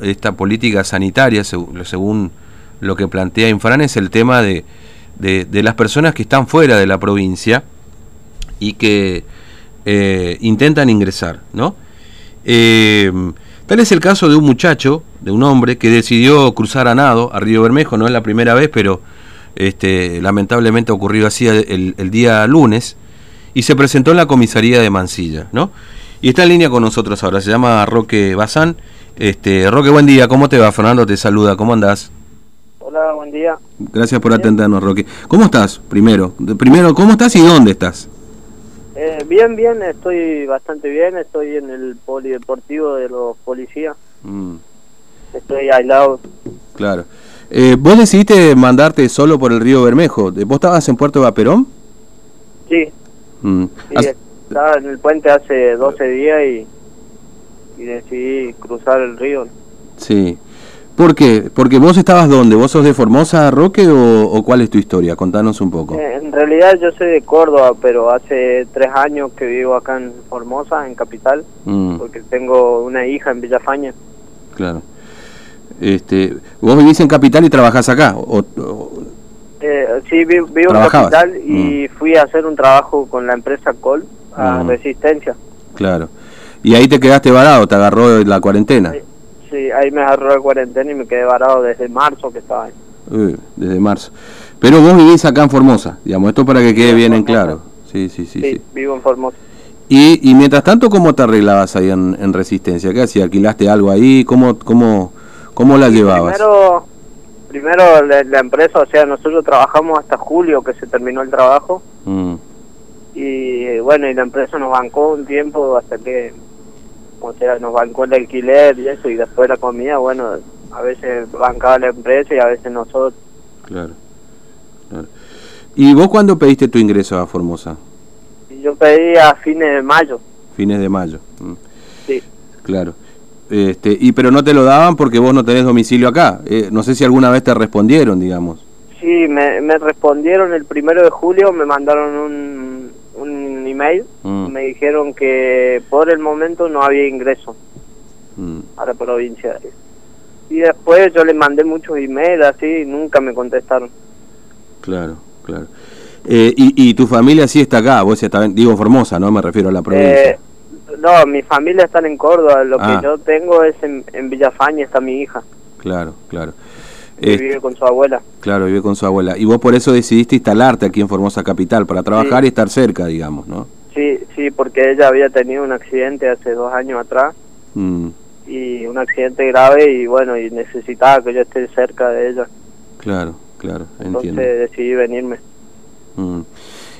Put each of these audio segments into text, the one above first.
esta política sanitaria, según lo que plantea Infran, es el tema de, de, las personas que están fuera de la provincia y que eh, intentan ingresar, ¿no? Eh, tal es el caso de un muchacho, de un hombre, que decidió cruzar a nado a Río Bermejo, no es la primera vez, pero este, lamentablemente ocurrió así el, el día lunes, y se presentó en la comisaría de Mansilla, ¿no? Y está en línea con nosotros ahora, se llama Roque Bazán. Este, Roque, buen día, ¿cómo te va? Fernando te saluda, ¿cómo andás? Hola, buen día. Gracias por atendernos, Roque. ¿Cómo estás, primero? Primero, ¿cómo estás y dónde estás? Eh, bien, bien, estoy bastante bien, estoy en el polideportivo de los policías. Mm. Estoy aislado. Claro. Eh, ¿Vos decidiste mandarte solo por el río Bermejo? ¿Vos estabas en Puerto Vaperón? Sí. Mm. sí estaba en el puente hace 12 días y, y decidí cruzar el río. Sí. ¿Por qué? Porque vos estabas dónde? ¿Vos sos de Formosa, Roque, o, cuál es tu historia? Contanos un poco. Eh, en realidad yo soy de Córdoba, pero hace tres años que vivo acá en Formosa, en Capital, mm. porque tengo una hija en Villafaña. Claro. Este, ¿Vos vivís en Capital y trabajás acá? O, eh, sí, vivo, en Capital y mm. fui a hacer un trabajo con la empresa Col a mm. Resistencia. Claro. ¿Y ahí te quedaste varado? ¿Te agarró la cuarentena? Sí, ahí me agarró la cuarentena y me quedé varado desde marzo que estaba ahí. desde marzo. Pero vos vivís acá en Formosa, digamos, esto para que quede bien en claro. Sí, sí, sí, sí, vivo en Formosa. Y, y mientras tanto, ¿cómo te arreglabas ahí en, Resistencia? ¿Qué hacías? ¿Alquilaste algo ahí? ¿Cómo, cómo, cómo la llevabas? Primero, primero la, empresa, o sea, nosotros trabajamos hasta julio que se terminó el trabajo. Mm y bueno, y la empresa nos bancó un tiempo hasta que, o sea, nos bancó el alquiler y eso, y después la comida, bueno, a veces bancaba la empresa y a veces nosotros. Claro, ¿Y vos cuándo pediste tu ingreso a Formosa? Yo pedí a fines de mayo. Fines de mayo. Mm. Sí. Claro. Este, y pero no te lo daban porque vos no tenés domicilio acá. Eh, no sé si alguna vez te respondieron, digamos. Sí, me, me respondieron el primero de julio, me mandaron un, un email, mm. me dijeron que por el momento no había ingreso mm. a la provincia. Y después yo les mandé muchos emails así nunca me contestaron. Claro, claro. Eh, y, y, tu familia sí está acá? Vos está, digo Formosa, ¿no? Me refiero a la provincia. Eh, no, mi familia está en Córdoba. Lo que ah. yo tengo es en, en Villafaña, está mi hija. Claro, claro. Este, vive con su abuela. Claro, vive con su abuela. Y vos por eso decidiste instalarte aquí en Formosa Capital, para trabajar y estar cerca, digamos, ¿no? Sí, sí, porque ella había tenido un accidente hace dos años atrás. Mm. Y un accidente grave y bueno, y necesitaba que yo esté cerca de ella. Claro, claro, entiendo. Entonces decidí venirme. Mm.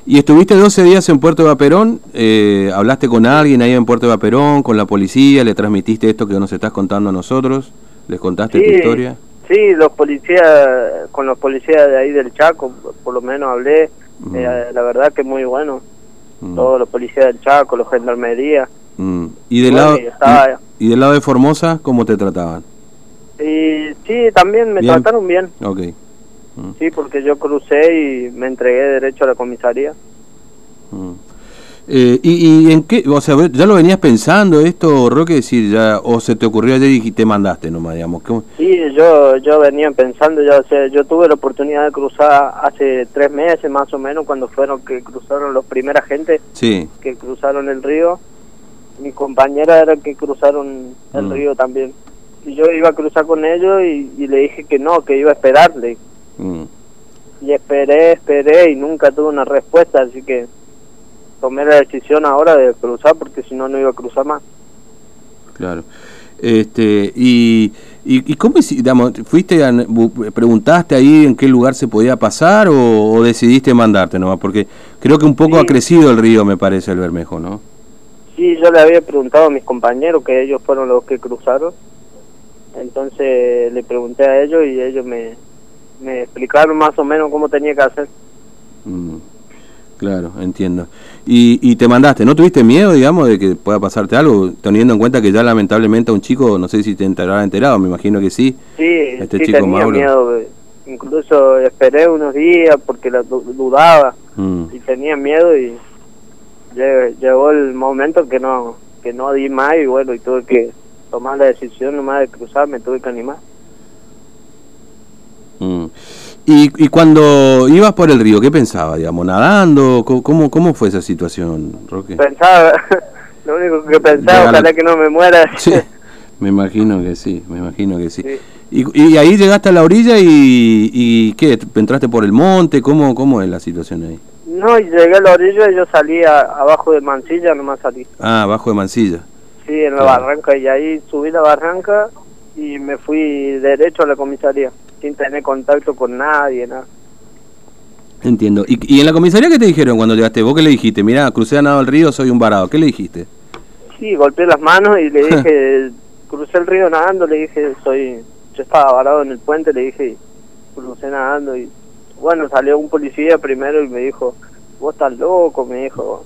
¿Y estuviste 12 días en Puerto de Vaperón? Eh, ¿Hablaste con alguien ahí en Puerto de Vaperón, con la policía? ¿Le transmitiste esto que nos estás contando a nosotros? ¿Les contaste tu historia? Sí, los policías, con los policías de ahí del Chaco, por lo menos hablé, mm. eh, la verdad que muy bueno. Mm. Todos los policías del Chaco, los gendarmería. Mm. ¿Y, del lado, y, del lado de Formosa, cómo te trataban? Y, sí, también me trataron bien. Ok. Sí, porque yo crucé y me entregué derecho a la comisaría. Eh, y, en qué? O sea, ¿ya lo venías pensando esto, Roque? Decir, ya, ¿O se te ocurrió ayer y te mandaste nomás, digamos? Sí, yo, yo venía pensando, ya, o sea, yo tuve la oportunidad de cruzar hace tres meses más o menos, cuando fueron que cruzaron los primeros gente sí. que cruzaron el río. Mi compañera era que cruzaron el mm. río también. Y yo iba a cruzar con ellos y, le dije que no, que iba a esperarle. Mm. Y esperé, esperé y nunca tuve una respuesta, así que tomé la decisión ahora de cruzar porque si no no iba a cruzar más. Claro. Este, y, y, cómo digamos, fuiste preguntaste ahí en qué lugar se podía pasar o, decidiste mandarte nomás porque creo que un poco ha crecido el río me parece el Bermejo, ¿no? Sí, yo le había preguntado a mis compañeros que ellos fueron los que cruzaron. Entonces le pregunté a ellos y ellos me, me explicaron más o menos cómo tenía que hacer. Mm. Claro, entiendo. Y, y te mandaste, ¿no tuviste miedo, digamos, de que pueda pasarte algo, teniendo en cuenta que ya lamentablemente a un chico, no sé si te habrá enterado, me imagino que sí. Sí, este chico tenía miedo, incluso esperé unos días porque la dudaba mm. y tenía miedo y llegó el momento que no que no di más y bueno, y tuve que tomar la decisión nomás de cruzar, me tuve que animar. Mm. ¿Y, ¿Y cuando ibas por el río, qué pensaba, digamos, nadando? ¿Cómo, cómo fue esa situación, Roque? Pensaba, lo único que pensaba, ojalá que no me muera. Sí, me imagino que sí, me imagino que sí. Y, y, ahí llegaste a la orilla y, y ¿qué? ¿Entraste por el monte? ¿Cómo, ¿Cómo es la situación ahí? No, llegué a la orilla y yo salí abajo de Mansilla, nomás salí. Ah, abajo de Mansilla. Sí, en la barranca, y ahí subí la barranca y me fui derecho a la comisaría, sin tener contacto con nadie, nada. Entiendo. ¿Y, ¿Y, en la comisaría qué te dijeron cuando llegaste? ¿Vos qué le dijiste? Mira, crucé a nado el río, soy un varado. ¿Qué le dijiste? Sí, golpeé las manos y le dije, crucé el río nadando, le dije, soy... Yo estaba varado en el puente, le dije, crucé nadando y... Bueno, salió un policía primero y me dijo, vos estás loco, me dijo.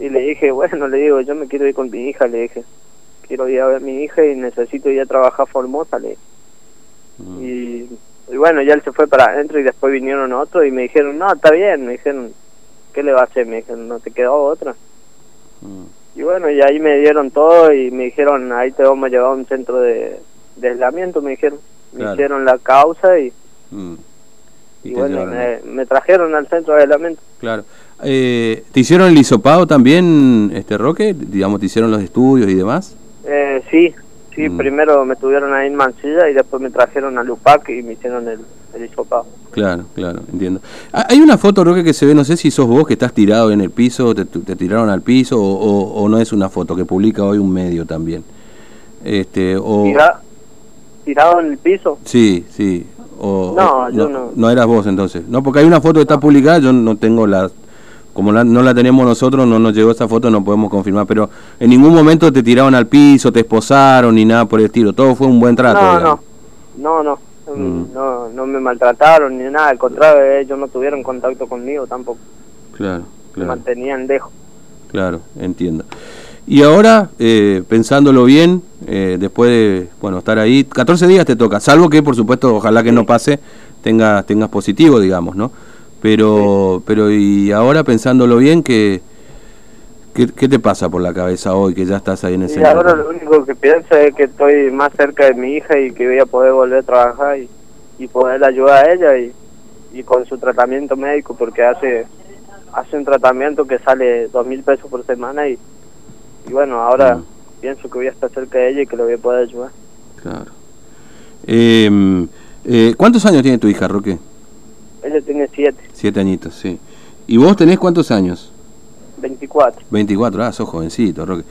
Y le dije, bueno, le digo, yo me quiero ir con mi hija, le dije. Quiero ir a ver a mi hija y necesito ir a trabajar Formosa, le mm. y, y, bueno, ya él se fue para adentro y después vinieron otros y me dijeron, no, está bien, me dijeron, ¿qué le va a hacer? Me dijeron, no te quedó otra. Mm. Y bueno, y ahí me dieron todo y me dijeron, ahí te vamos a llevar a un centro de, de aislamiento, me dijeron. Me hicieron la causa y... Mm. Y, bueno, me, trajeron al centro de aislamiento. Claro. Eh, ¿Te hicieron el hisopado también, este Roque? Digamos, ¿te hicieron los estudios y demás? Eh, sí, sí. Mm. Primero me tuvieron ahí en Mansilla y después me trajeron a Lupac y me hicieron el, el hisopado. Claro, claro, entiendo. Ah, hay una foto, Roque, que se ve, no sé si sos vos que estás tirado en el piso, te, te tiraron al piso, o, o, no es una foto que publica hoy un medio también. Este, o... ¿Tirado en el piso? Sí, sí. O, no, yo no, no. eras vos entonces. No, porque hay una foto que está publicada, yo no tengo la... Como no la tenemos nosotros, no nos llegó esa foto, no podemos confirmar. Pero en ningún momento te tiraron al piso, te esposaron ni nada por el estilo. Todo fue un buen trato. No, no, no, no. Mm. No, no me maltrataron ni nada. Al contrario, ellos no tuvieron contacto conmigo tampoco. Claro, claro. Me mantenían lejos. Claro, entiendo. Y ahora, eh, pensándolo bien, eh, después de bueno estar ahí, 14 días te toca, salvo que por supuesto, ojalá que no pase, tengas, tengas positivo, digamos, ¿no? Pero, pero y ahora pensándolo bien, ¿qué, ¿qué, te pasa por la cabeza hoy que ya estás ahí en ese... Y ahora lo único que pienso es que estoy más cerca de mi hija y que voy a poder volver a trabajar y, y poder ayudar a ella y, y con su tratamiento médico, porque hace, hace un tratamiento que sale dos mil pesos por semana y y bueno, ahora mm. pienso que voy a estar cerca de ella y que lo voy a poder ayudar. Claro. Eh, eh, ¿Cuántos años tiene tu hija, Roque? Tiene siete. Siete añitos, sí. ¿Y vos tenés cuántos años? 24. 24, ah, sos jovencito, Roque.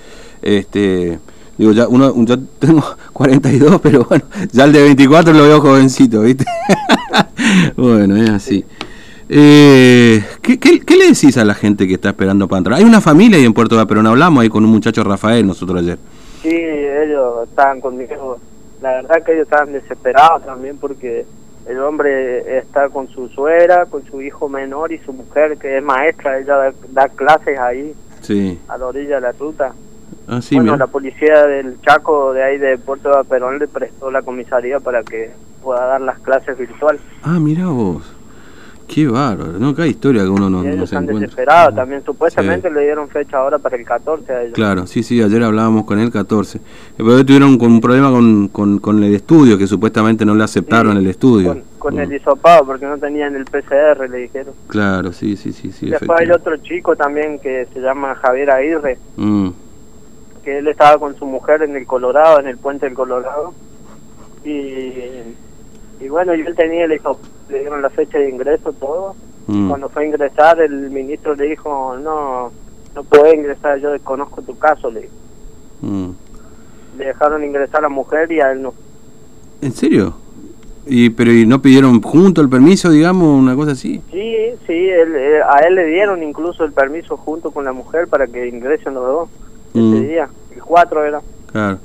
Este, digo, ya uno, yo tengo 42, pero bueno, ya el de 24 lo veo jovencito, ¿viste? bueno, es así. Eh, ¿qué, qué, le decís a la gente que está esperando para entrar? Hay una familia ahí en Puerto de Perón, hablamos ahí con un muchacho Rafael nosotros ayer. Sí, ellos estaban conmigo. La verdad que ellos estaban desesperados también porque el hombre está con su suegra, con su hijo menor y su mujer que es maestra, ella da, clases ahí, sí. a la orilla de la ruta. Ah, sí, bueno, la policía del Chaco de ahí de Puerto de Perón le prestó la comisaría para que pueda dar las clases virtuales. Ah, mira vos. Qué bárbaro, ¿no? Cada historia que uno no, y ellos no se están desesperados también. Supuestamente le dieron fecha ahora para el 14 a ellos. Claro, sí, sí, ayer hablábamos con él 14. Pero tuvieron un problema con, con, con, el estudio, que supuestamente no le aceptaron el estudio. Con, el hisopado, porque no tenían el PCR, le dijeron. Claro, sí, sí, sí. sí Después hay otro chico también que se llama Javier Aguirre, mm. que él estaba con su mujer en el Colorado, en el puente del Colorado. Y, y bueno, yo él tenía el hisopado le dieron la fecha de ingreso, todo. Mm. Cuando fue a ingresar, el ministro le dijo, no, no puede ingresar, yo desconozco tu caso, le mm. Le dejaron ingresar a la mujer y a él no. ¿En serio? ¿Y, pero ¿y no pidieron junto el permiso, digamos, una cosa así? Sí, sí, eh, a él le dieron incluso el permiso junto con la mujer para que ingresen los dos ese mm. día, el cuatro era. Claro.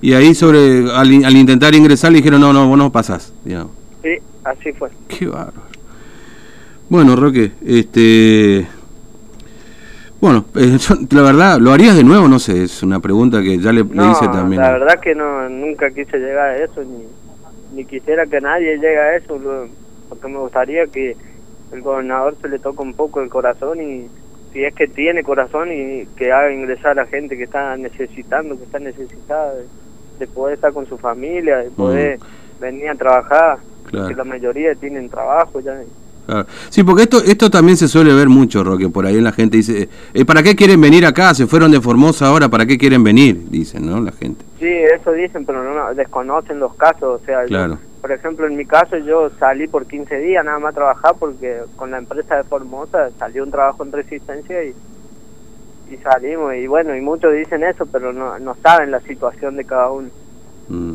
Y ahí sobre, al, al intentar ingresar le dijeron, no, no, vos no pasás, digamos. Sí, así fue. Qué bárbaro. Bueno, Roque, este... Bueno, eh, la verdad, ¿lo harías de nuevo? No sé, es una pregunta que ya le, hice también. la verdad que no, nunca quise llegar a eso, ni, ni quisiera que nadie llegue a eso, porque me gustaría que el gobernador se le toque un poco el corazón y si es que tiene corazón y que haga ingresar a la gente que está necesitando, que está necesitada de poder estar con su familia, de poder mm. venir a trabajar, que la mayoría tienen trabajo ya. Sí, porque esto esto también se suele ver mucho, Roque, por ahí la gente dice, eh, ¿para qué quieren venir acá? Se fueron de Formosa ahora, ¿para qué quieren venir? Dicen, ¿no? La gente. Sí, eso dicen, pero no, desconocen los casos, o sea, claro. por ejemplo, en mi caso yo salí por 15 días nada más a trabajar porque con la empresa de Formosa salió un trabajo en resistencia y, y salimos, y bueno, y muchos dicen eso, pero no, no saben la situación de cada uno. Mm.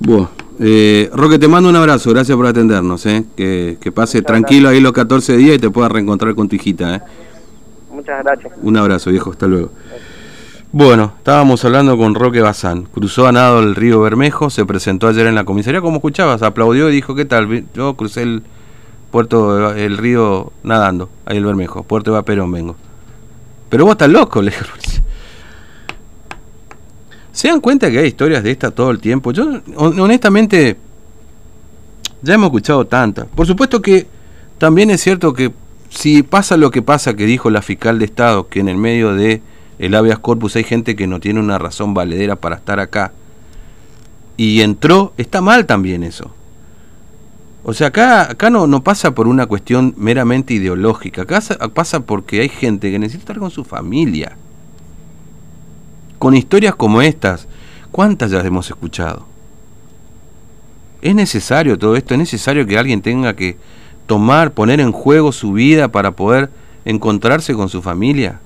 Bueno, eh, Roque, te mando un abrazo, gracias por atendernos, eh. que, pase tranquilo ahí los 14 días y te puedas reencontrar con tu hijita. Eh. Muchas gracias. Un abrazo, viejo, hasta luego. Bueno, estábamos hablando con Roque Bazán. Cruzó a nado el río Bermejo, se presentó ayer en la comisaría, como escuchabas, aplaudió y dijo, ¿qué tal? Yo crucé el puerto, el río nadando, ahí el Bermejo, puerto de Vaperón vengo. Pero vos estás loco, le dije. ¿Se dan cuenta que hay historias de esta todo el tiempo? Yo, honestamente, ya hemos escuchado tantas. Por supuesto que también es cierto que si pasa lo que pasa que dijo la fiscal de Estado, que en el medio de el habeas corpus hay gente que no tiene una razón valedera para estar acá, y entró, está mal también eso. O sea, acá, acá no, no pasa por una cuestión meramente ideológica, acá pasa porque hay gente que necesita estar con su familia con historias como estas, ¿cuántas ya hemos escuchado? ¿Es necesario todo esto? ¿Es necesario que alguien tenga que tomar, poner en juego su vida para poder encontrarse con su familia?